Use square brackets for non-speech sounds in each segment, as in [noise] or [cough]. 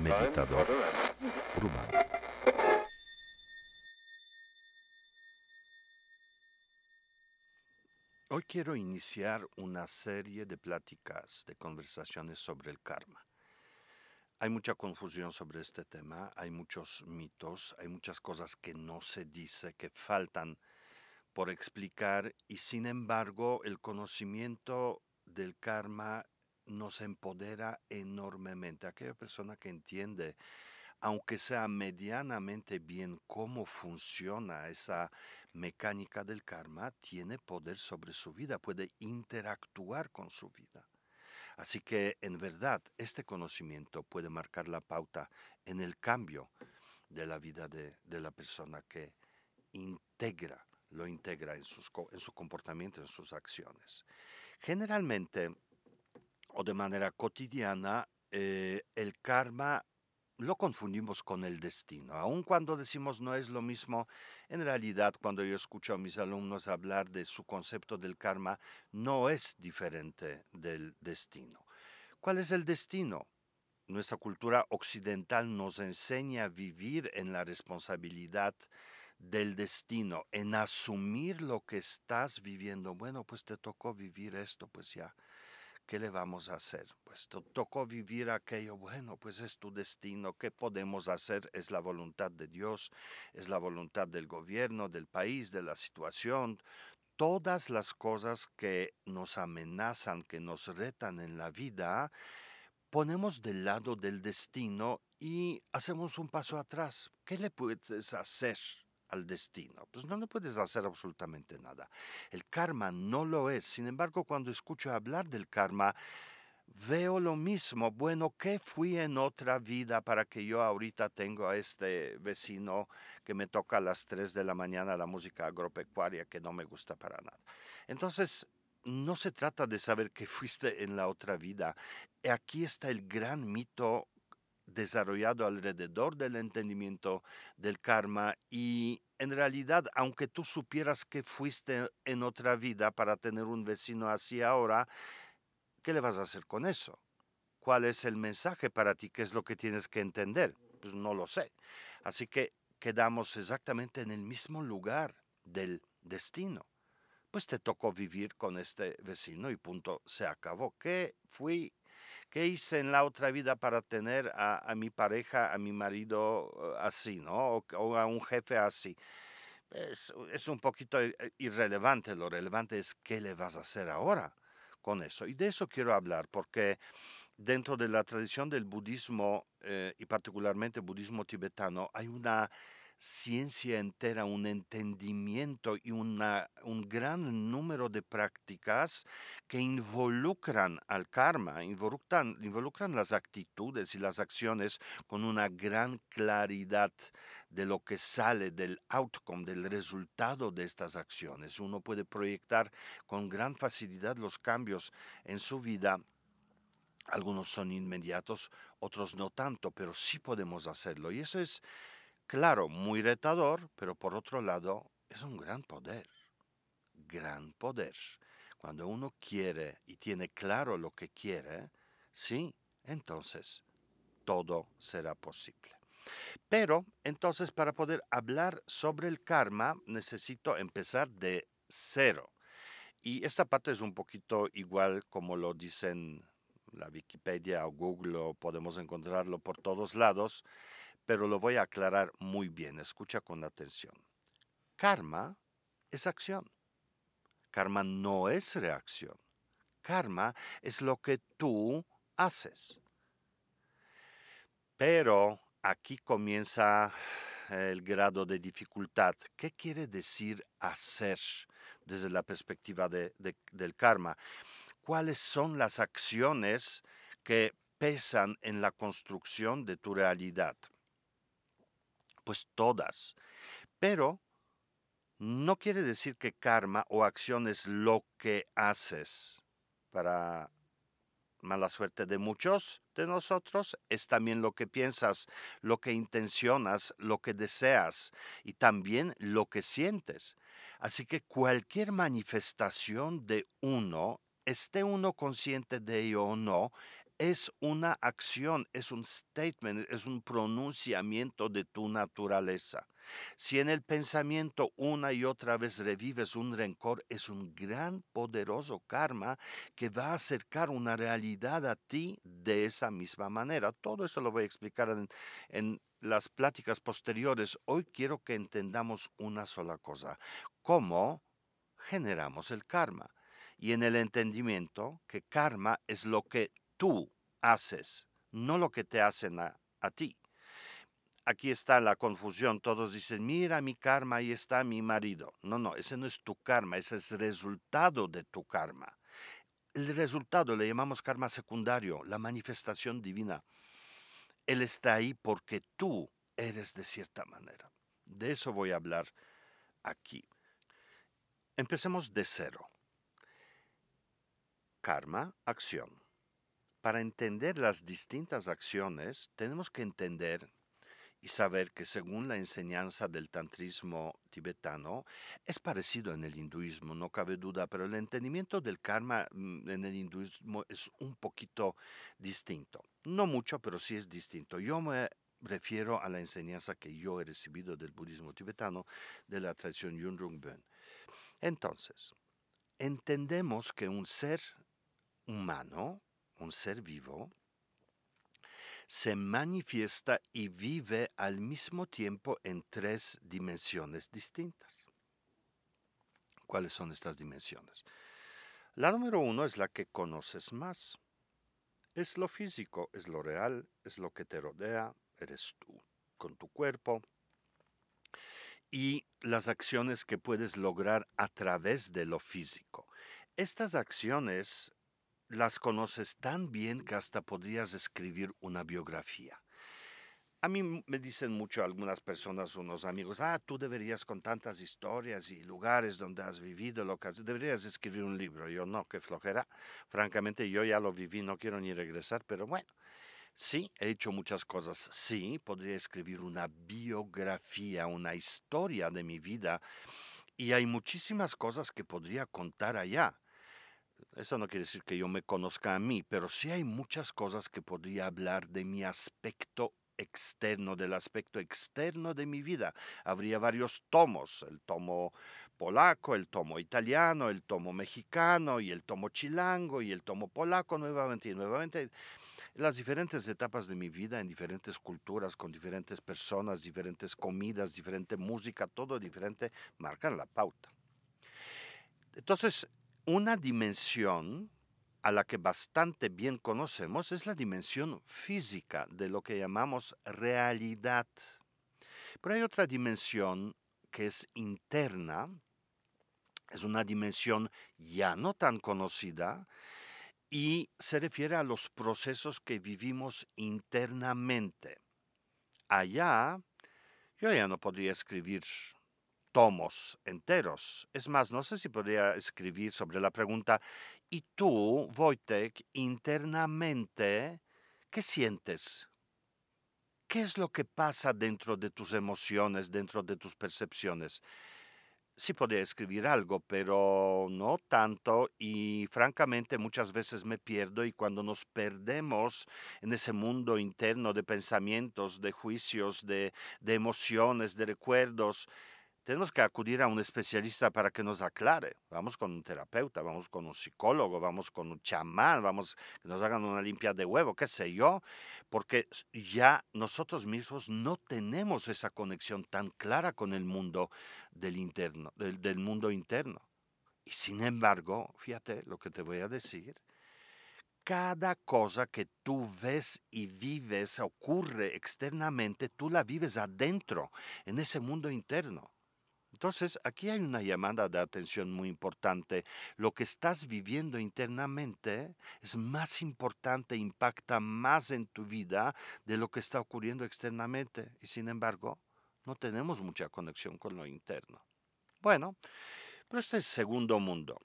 Meditador urbano. Hoy quiero iniciar una serie de pláticas, de conversaciones sobre el karma. Hay mucha confusión sobre este tema, hay muchos mitos, hay muchas cosas que no se dice, que faltan por explicar y sin embargo el conocimiento del karma nos empodera enormemente. Aquella persona que entiende, aunque sea medianamente bien cómo funciona esa mecánica del karma, tiene poder sobre su vida, puede interactuar con su vida. Así que en verdad este conocimiento puede marcar la pauta en el cambio de la vida de, la persona que integra, lo integra en, en su comportamiento, en sus acciones. Generalmente o de manera cotidiana, eh, el karma lo confundimos con el destino. Aun cuando decimos no es lo mismo, en realidad cuando yo escucho a mis alumnos hablar de su concepto del karma, no es diferente del destino. ¿Cuál es el destino? Nuestra cultura occidental nos enseña a vivir en la responsabilidad del destino, en asumir lo que estás viviendo. Bueno, pues te tocó vivir esto, pues ya ¿qué le vamos a hacer? Pues tocó vivir aquello, bueno, pues es tu destino, ¿qué podemos hacer? Es la voluntad de Dios, es la voluntad del gobierno, del país, de la situación. Todas las cosas que nos amenazan, que nos retan en la vida, ponemos del lado del destino y hacemos un paso atrás. ¿Qué le puedes hacer? Al destino. Pues no le puedes hacer absolutamente nada. El karma no lo es. Sin embargo, cuando escucho hablar del karma, veo lo mismo. Bueno, ¿qué fui en otra vida para que yo ahorita tengo a este vecino que me toca a las 3 de la mañana la música agropecuaria que no me gusta para nada? Entonces, no se trata de saber qué [laughs] fuiste en la otra vida. Aquí está el gran mito desarrollado alrededor del entendimiento del karma y en realidad, aunque tú supieras que fuiste en otra vida para tener un vecino así ahora, ¿qué le vas a hacer con eso? ¿Cuál es el mensaje para ti? ¿Qué es lo que tienes que entender? Pues no lo sé. Así que quedamos exactamente en el mismo lugar del destino. Pues te tocó vivir con este vecino y punto, se acabó. ¿Qué fui ¿Qué hice en la otra vida para tener a, mi pareja, a mi marido eh, así, ¿no? O, a un jefe así. Es, es, un poquito irrelevante. Lo relevante es qué le vas a hacer ahora con eso. Y de eso quiero hablar, porque dentro de la tradición del budismo, eh, y particularmente budismo tibetano, hay una ciencia entera, un entendimiento y una, un gran número de prácticas que involucran al karma, involucran, involucran las actitudes y las acciones con una gran claridad de lo que sale del outcome, del resultado de estas acciones. Uno puede proyectar con gran facilidad los cambios en su vida algunos son inmediatos, otros no tanto, pero sí podemos hacerlo. Y eso es Claro, muy retador, pero por otro lado es un gran poder, gran poder. Cuando uno quiere y tiene claro lo que quiere, sí, entonces todo será posible. Pero entonces para poder hablar sobre el karma necesito empezar de cero. Y esta parte es un poquito igual como lo dicen la Wikipedia o Google, podemos encontrarlo por todos lados pero lo voy a aclarar muy bien. Escucha con atención. Karma es acción. Karma no es reacción. Karma es lo que tú haces. Pero aquí comienza el grado de dificultad. ¿Qué quiere decir hacer desde la perspectiva del karma? ¿Cuáles son las acciones que pesan en la construcción de tu realidad? Pues todas. Pero no quiere decir que karma o acción es lo que haces. Para mala suerte de muchos de nosotros, es también lo que piensas, lo que intencionas, lo que deseas y también lo que sientes. Así que cualquier manifestación de uno esté uno consciente de ello o no, es una acción, es un statement, es un pronunciamiento de tu naturaleza. Si en el pensamiento una y otra vez revives un rencor, es un gran, poderoso karma que va a acercar una realidad a ti de esa misma manera. Todo eso lo voy a explicar en, las pláticas posteriores. Hoy quiero que entendamos una sola cosa. ¿Cómo generamos el karma? Y en el entendimiento que karma es lo que tú haces, no lo que te hacen a, ti aquí está la confusión. Todos dicen, mira mi karma, ahí está mi marido. No, no, ese no es tu karma, ese es el resultado de tu karma. El resultado le llamamos karma secundario, la manifestación divina. Él está ahí porque tú eres de cierta manera. De eso voy a hablar aquí. Empecemos de cero. Karma, acción. Para entender las distintas acciones, tenemos que entender y saber que según la enseñanza del tantrismo tibetano, es parecido en el hinduismo, no cabe duda, pero el entendimiento del karma mm, en el hinduismo es un poquito distinto. No mucho, pero sí es distinto. Yo me refiero a la enseñanza que yo he recibido del budismo tibetano, de la tradición Yunrung Ben. Entonces, entendemos que un ser humano, un ser vivo, se manifiesta y vive al mismo tiempo en tres dimensiones distintas. ¿Cuáles son estas dimensiones? La número uno es la que conoces más. Es lo físico, es lo real, es lo que te rodea, eres tú, con tu cuerpo, y las acciones que puedes lograr a través de lo físico. Estas acciones las conoces tan bien que hasta podrías escribir una biografía. A mí me dicen mucho algunas personas, unos amigos, ah, tú deberías con tantas historias y lugares donde has vivido, lo que deberías escribir un libro. Yo no, qué flojera. Francamente, yo ya lo viví, no quiero ni regresar, pero bueno, sí, he hecho muchas cosas. Sí, podría escribir una biografía, una historia de mi vida. Y hay muchísimas cosas que podría contar allá. Eso no quiere decir que yo me conozca a mí, pero sí hay muchas cosas que podría hablar de mi aspecto externo, del aspecto externo de mi vida. Habría varios tomos, el tomo polaco, el tomo italiano, el tomo mexicano y el tomo chilango y el tomo polaco nuevamente y nuevamente. Las diferentes etapas de mi vida en diferentes culturas, con diferentes personas, diferentes comidas, diferente música, todo diferente, marcan la pauta. Entonces, una dimensión a la que bastante bien conocemos es la dimensión física de lo que llamamos realidad. Pero hay otra dimensión que es interna, es una dimensión ya no tan conocida y se refiere a los procesos que vivimos internamente. Allá yo ya no podría escribir tomos enteros. Es más, no sé si podría escribir sobre la pregunta, ¿y tú, Wojtek, internamente, qué sientes? ¿Qué es lo que pasa dentro de tus emociones, dentro de tus percepciones? Sí podría escribir algo, pero no tanto y francamente muchas veces me pierdo y cuando nos perdemos en ese mundo interno de pensamientos, de juicios, de, de emociones, de recuerdos, tenemos que acudir a un especialista para que nos aclare. Vamos con un terapeuta, vamos con un psicólogo, vamos con un chamán, vamos que nos hagan una limpia de huevo, qué sé yo, porque ya nosotros mismos no tenemos esa conexión tan clara con el mundo del interno, del, del mundo interno. Y sin embargo, fíjate lo que te voy a decir, cada cosa que tú ves y vives ocurre externamente, tú la vives adentro, en ese mundo interno. Entonces, aquí hay una llamada de atención muy importante. Lo que estás viviendo internamente es más importante, impacta más en tu vida de lo que está ocurriendo externamente. Y sin embargo, no tenemos mucha conexión con lo interno. Bueno, pero este es el segundo mundo,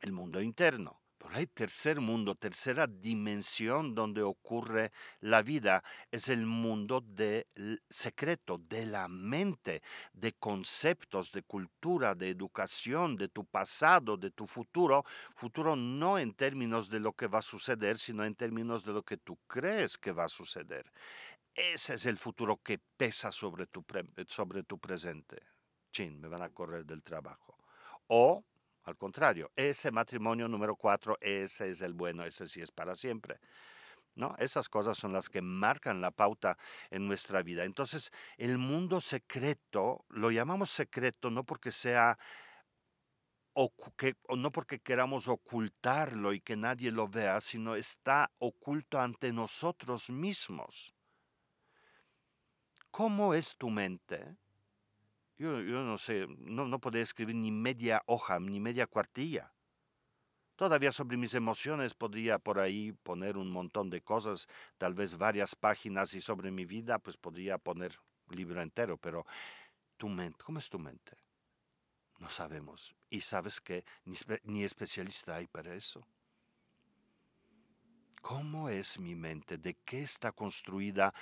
el mundo interno. Pero hay tercer mundo, tercera dimensión donde ocurre la vida. Es el mundo del secreto, de la mente, de conceptos, de cultura, de educación, de tu pasado, de tu futuro. Futuro no en términos de lo que va a suceder, sino en términos de lo que tú crees que va a suceder. Ese es el futuro que pesa sobre tu, sobre tu presente. Chin, me van a correr del trabajo. O al contrario, ese matrimonio número cuatro, ese es el bueno, ese sí es para siempre. ¿No? Esas cosas son las que marcan la pauta en nuestra vida. Entonces, el mundo secreto, lo llamamos secreto no porque sea o no porque queramos ocultarlo y que nadie lo vea, sino está oculto ante nosotros mismos. ¿Cómo es tu mente? Yo, yo no sé, no, no podría escribir ni media hoja, ni media cuartilla. Todavía sobre mis emociones podría por ahí poner un montón de cosas, tal vez varias páginas y sobre mi vida pues podría poner libro entero, pero tu mente, ¿cómo es tu mente? No sabemos. Y sabes que ni, ni especialista hay para eso. ¿Cómo es mi mente? ¿De qué está construida?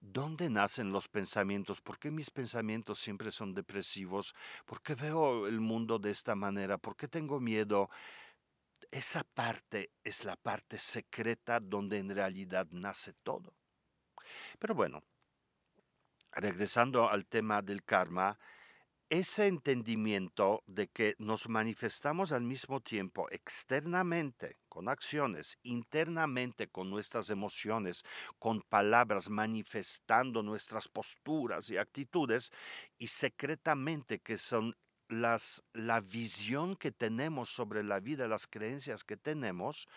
¿Dónde nacen los pensamientos? ¿Por qué mis pensamientos siempre son depresivos? ¿Por qué veo el mundo de esta manera? ¿Por qué tengo miedo? Esa parte es la parte secreta donde en realidad nace todo. Pero bueno, regresando al tema del karma, ese entendimiento de que nos manifestamos al mismo tiempo externamente con acciones, internamente con nuestras emociones, con palabras, manifestando nuestras posturas y actitudes, y secretamente que son las, la visión que tenemos sobre la vida, las creencias que tenemos,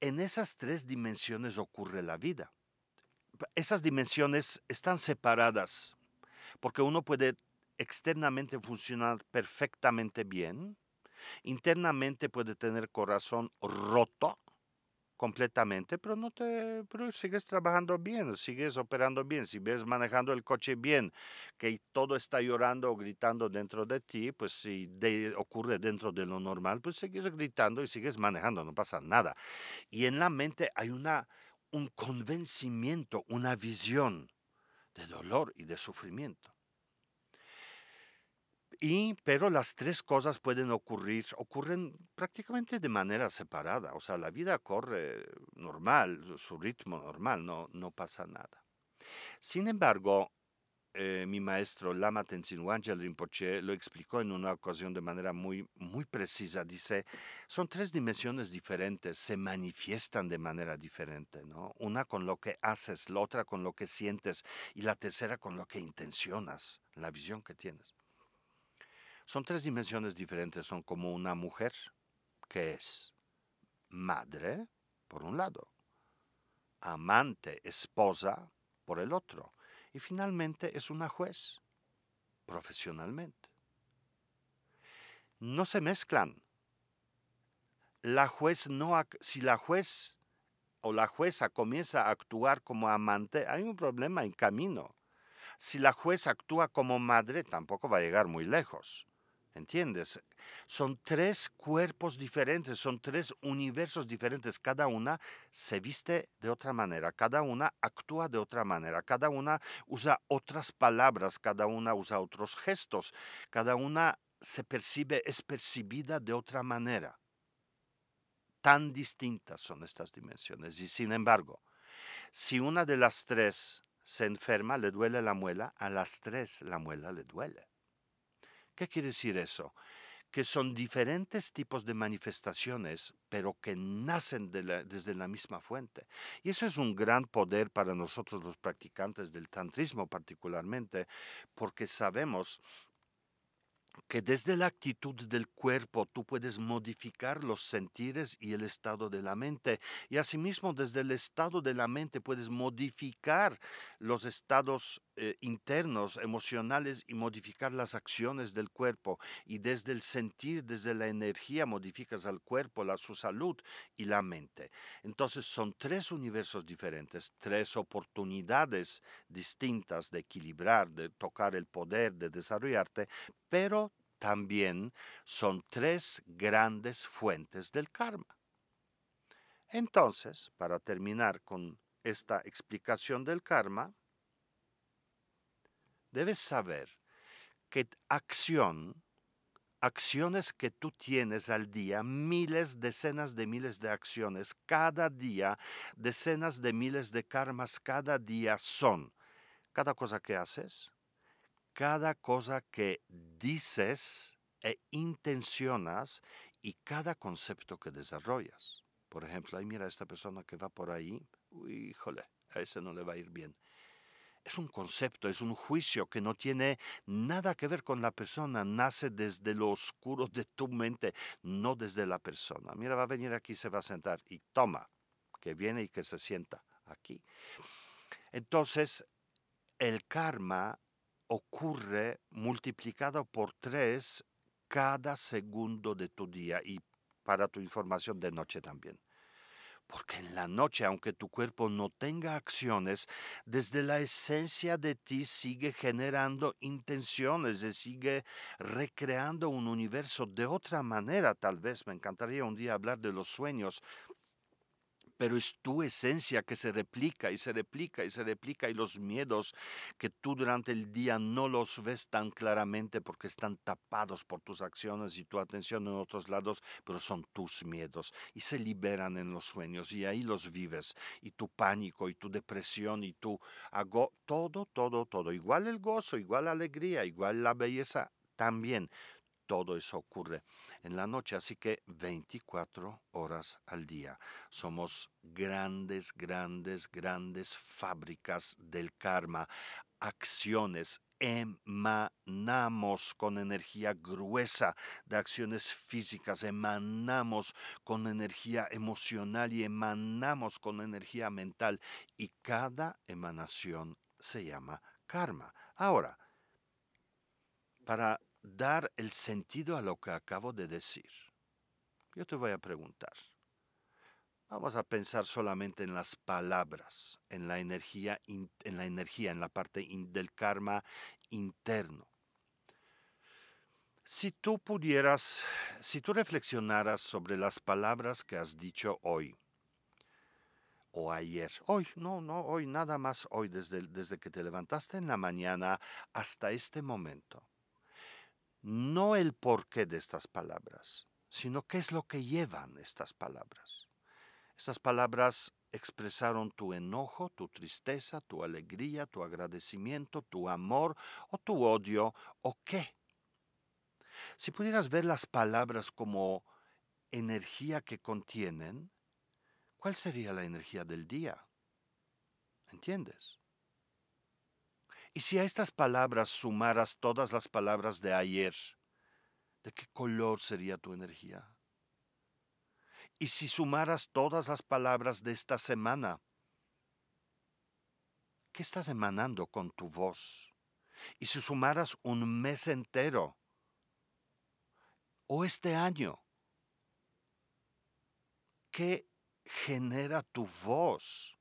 en esas tres dimensiones ocurre la vida. Esas dimensiones están separadas, porque uno puede externamente funcionar perfectamente bien, internamente puede tener corazón roto completamente, pero no te, pero sigues trabajando bien, sigues operando bien, si ves manejando el coche bien, que todo está llorando o gritando dentro de ti, pues si ocurre dentro de lo normal, pues sigues gritando y sigues manejando, no pasa nada. Y en la mente hay una, un convencimiento, una visión de dolor y de sufrimiento. Y, pero las tres cosas pueden ocurrir, ocurren prácticamente de manera separada. O sea, la vida corre normal, su ritmo normal, no, no pasa nada. Sin embargo, eh, mi maestro Lama Tenzin Wangyal Rinpoche lo explicó en una ocasión de manera muy, muy precisa. Dice, son tres dimensiones diferentes, se manifiestan de manera diferente, ¿no? Una con lo que haces, la otra con lo que sientes y la tercera con lo que intencionas, la visión que tienes. Son tres dimensiones diferentes. Son como una mujer que es madre, por un lado, amante, esposa, por el otro, y finalmente es una juez, profesionalmente. No se mezclan. La juez no, si la juez o la jueza comienza a actuar como amante, hay un problema en camino. Si la jueza actúa como madre, tampoco va a llegar muy lejos. ¿Entiendes? Son tres cuerpos diferentes, son tres universos diferentes. Cada una se viste de otra manera, cada una actúa de otra manera, cada una usa otras palabras, cada una usa otros gestos, cada una se percibe, es percibida de otra manera. Tan distintas son estas dimensiones. Y sin embargo, si una de las tres se enferma, le duele la muela, a las tres la muela le duele. ¿Qué quiere decir eso? Que son diferentes tipos de manifestaciones, pero que nacen desde la misma fuente. Y eso es un gran poder para nosotros los practicantes del tantrismo particularmente, porque sabemos que desde la actitud del cuerpo tú puedes modificar los sentires y el estado de la mente. Y asimismo desde el estado de la mente puedes modificar los estados eh, internos, emocionales y modificar las acciones del cuerpo. Y desde el sentir, desde la energía modificas al cuerpo, la, su salud y la mente. Entonces son tres universos diferentes, tres oportunidades distintas de equilibrar, de tocar el poder, de desarrollarte, pero también son tres grandes fuentes del karma. Entonces, para terminar con esta explicación del karma, debes saber que acción, acciones que tú tienes al día, miles, decenas de miles de acciones cada día, decenas de miles de karmas cada día son cada cosa que haces, cada cosa que dices e intencionas y cada concepto que desarrollas. Por ejemplo, ahí mira esta persona que va por ahí, híjole, a ese no le va a ir bien es un concepto, es un juicio que no tiene nada que ver con la persona, nace desde lo oscuro de tu mente, no desde la persona. Mira, va a venir aquí, se va a sentar y toma, que viene y que se sienta aquí. Entonces, el karma ocurre multiplicado por tres cada segundo de tu día y para tu información de noche también. Porque en la noche, aunque tu cuerpo no tenga acciones, desde la esencia de ti sigue generando intenciones, sigue recreando un universo de otra manera, tal vez. Me encantaría un día hablar de los sueños, pero es tu esencia que se replica y se replica y se replica y los miedos que tú durante el día no los ves tan claramente porque están tapados por tus acciones y tu atención en otros lados, pero son tus miedos y se liberan en los sueños y ahí los vives y tu pánico y tu depresión y tu hago todo, todo, todo, igual el gozo, igual la alegría, igual la belleza, también todo eso ocurre en la noche, así que 24 horas al día. Somos grandes, grandes, grandes fábricas del karma, acciones, emanamos con energía gruesa de acciones físicas, emanamos con energía emocional y emanamos con energía mental y cada emanación se llama karma. Ahora, para dar el sentido a lo que acabo de decir. Yo te voy a preguntar. Vamos a pensar solamente en las palabras, en la energía, en la energía, en la parte del karma interno. Si tú pudieras, si tú reflexionaras sobre las palabras que has dicho hoy o ayer, hoy, no, no, hoy, nada más hoy, desde, desde que te levantaste en la mañana hasta este momento, no el porqué de estas palabras, sino qué es lo que llevan estas palabras. Estas palabras expresaron tu enojo, tu tristeza, tu alegría, tu agradecimiento, tu amor o tu odio o qué. Si pudieras ver las palabras como energía que contienen, ¿cuál sería la energía del día? ¿Entiendes? Y si a estas palabras sumaras todas las palabras de ayer, ¿de qué color sería tu energía? Y si sumaras todas las palabras de esta semana, ¿qué estás emanando con tu voz? Y si sumaras un mes entero, o este año, ¿qué genera tu voz?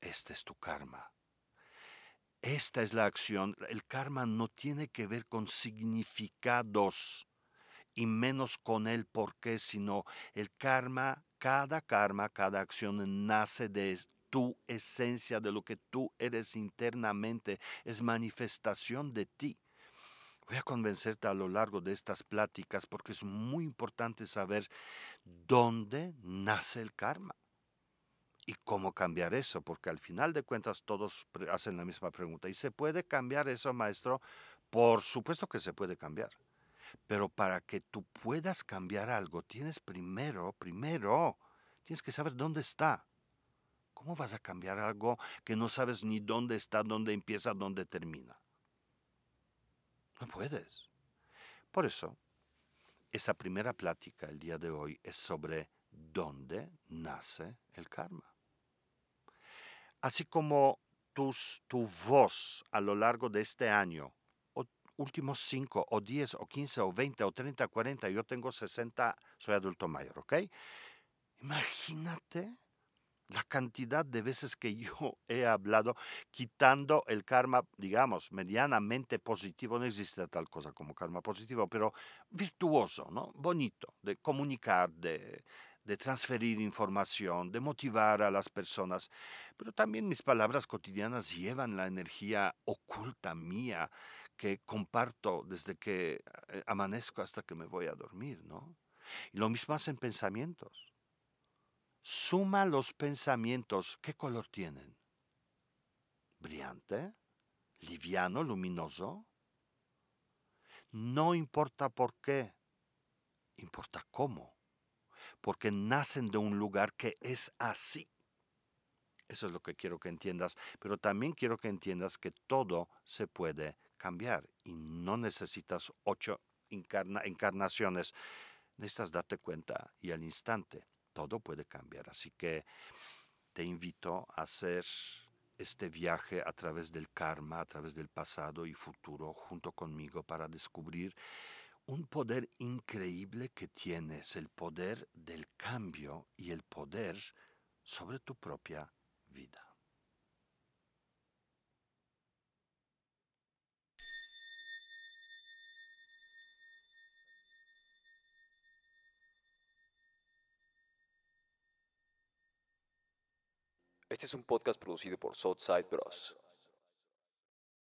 Este es tu karma. Esta es la acción. El karma no tiene que ver con significados y menos con el por qué, sino el karma, cada karma, cada acción nace de tu esencia, de lo que tú eres internamente, es manifestación de ti. Voy a convencerte a lo largo de estas pláticas porque es muy importante saber dónde nace el karma y cómo cambiar eso, porque al final de cuentas todos hacen la misma pregunta. ¿Y se puede cambiar eso, maestro? Por supuesto que se puede cambiar. Pero para que tú puedas cambiar algo, tienes primero, primero, tienes que saber dónde está. ¿Cómo vas a cambiar algo que no sabes ni dónde está, dónde empieza, dónde termina? No puedes. Por eso, esa primera plática el día de hoy es sobre dónde nace el karma así como tus, tu voz a lo largo de este año, o últimos 5 o 10 o 15 o 20 o 30, 40, yo tengo 60, soy adulto mayor, ¿ok? Imagínate la cantidad de veces que yo [laughs] he hablado quitando el karma, digamos, medianamente positivo, no existe tal cosa como karma positivo, pero virtuoso, ¿no? Bonito, de comunicar, de, de transferir información, de motivar a las personas, pero también mis palabras cotidianas llevan la energía oculta mía que comparto desde que eh, amanezco hasta que me voy a dormir, ¿no? Y lo mismo hacen pensamientos. Suma los pensamientos, ¿qué color tienen? ¿Brillante? ¿Liviano? ¿Luminoso? No importa por qué, importa cómo porque nacen de un lugar que es así. Eso es lo que quiero que entiendas, pero también quiero que entiendas que todo se puede cambiar y no necesitas ocho encarnaciones. Necesitas darte cuenta y al instante todo puede cambiar. Así que te invito a hacer este viaje a través del karma, a través del pasado y futuro junto conmigo para descubrir un poder increíble que tienes, el poder del cambio y el poder sobre tu propia vida. Este es un podcast producido por Southside Bros.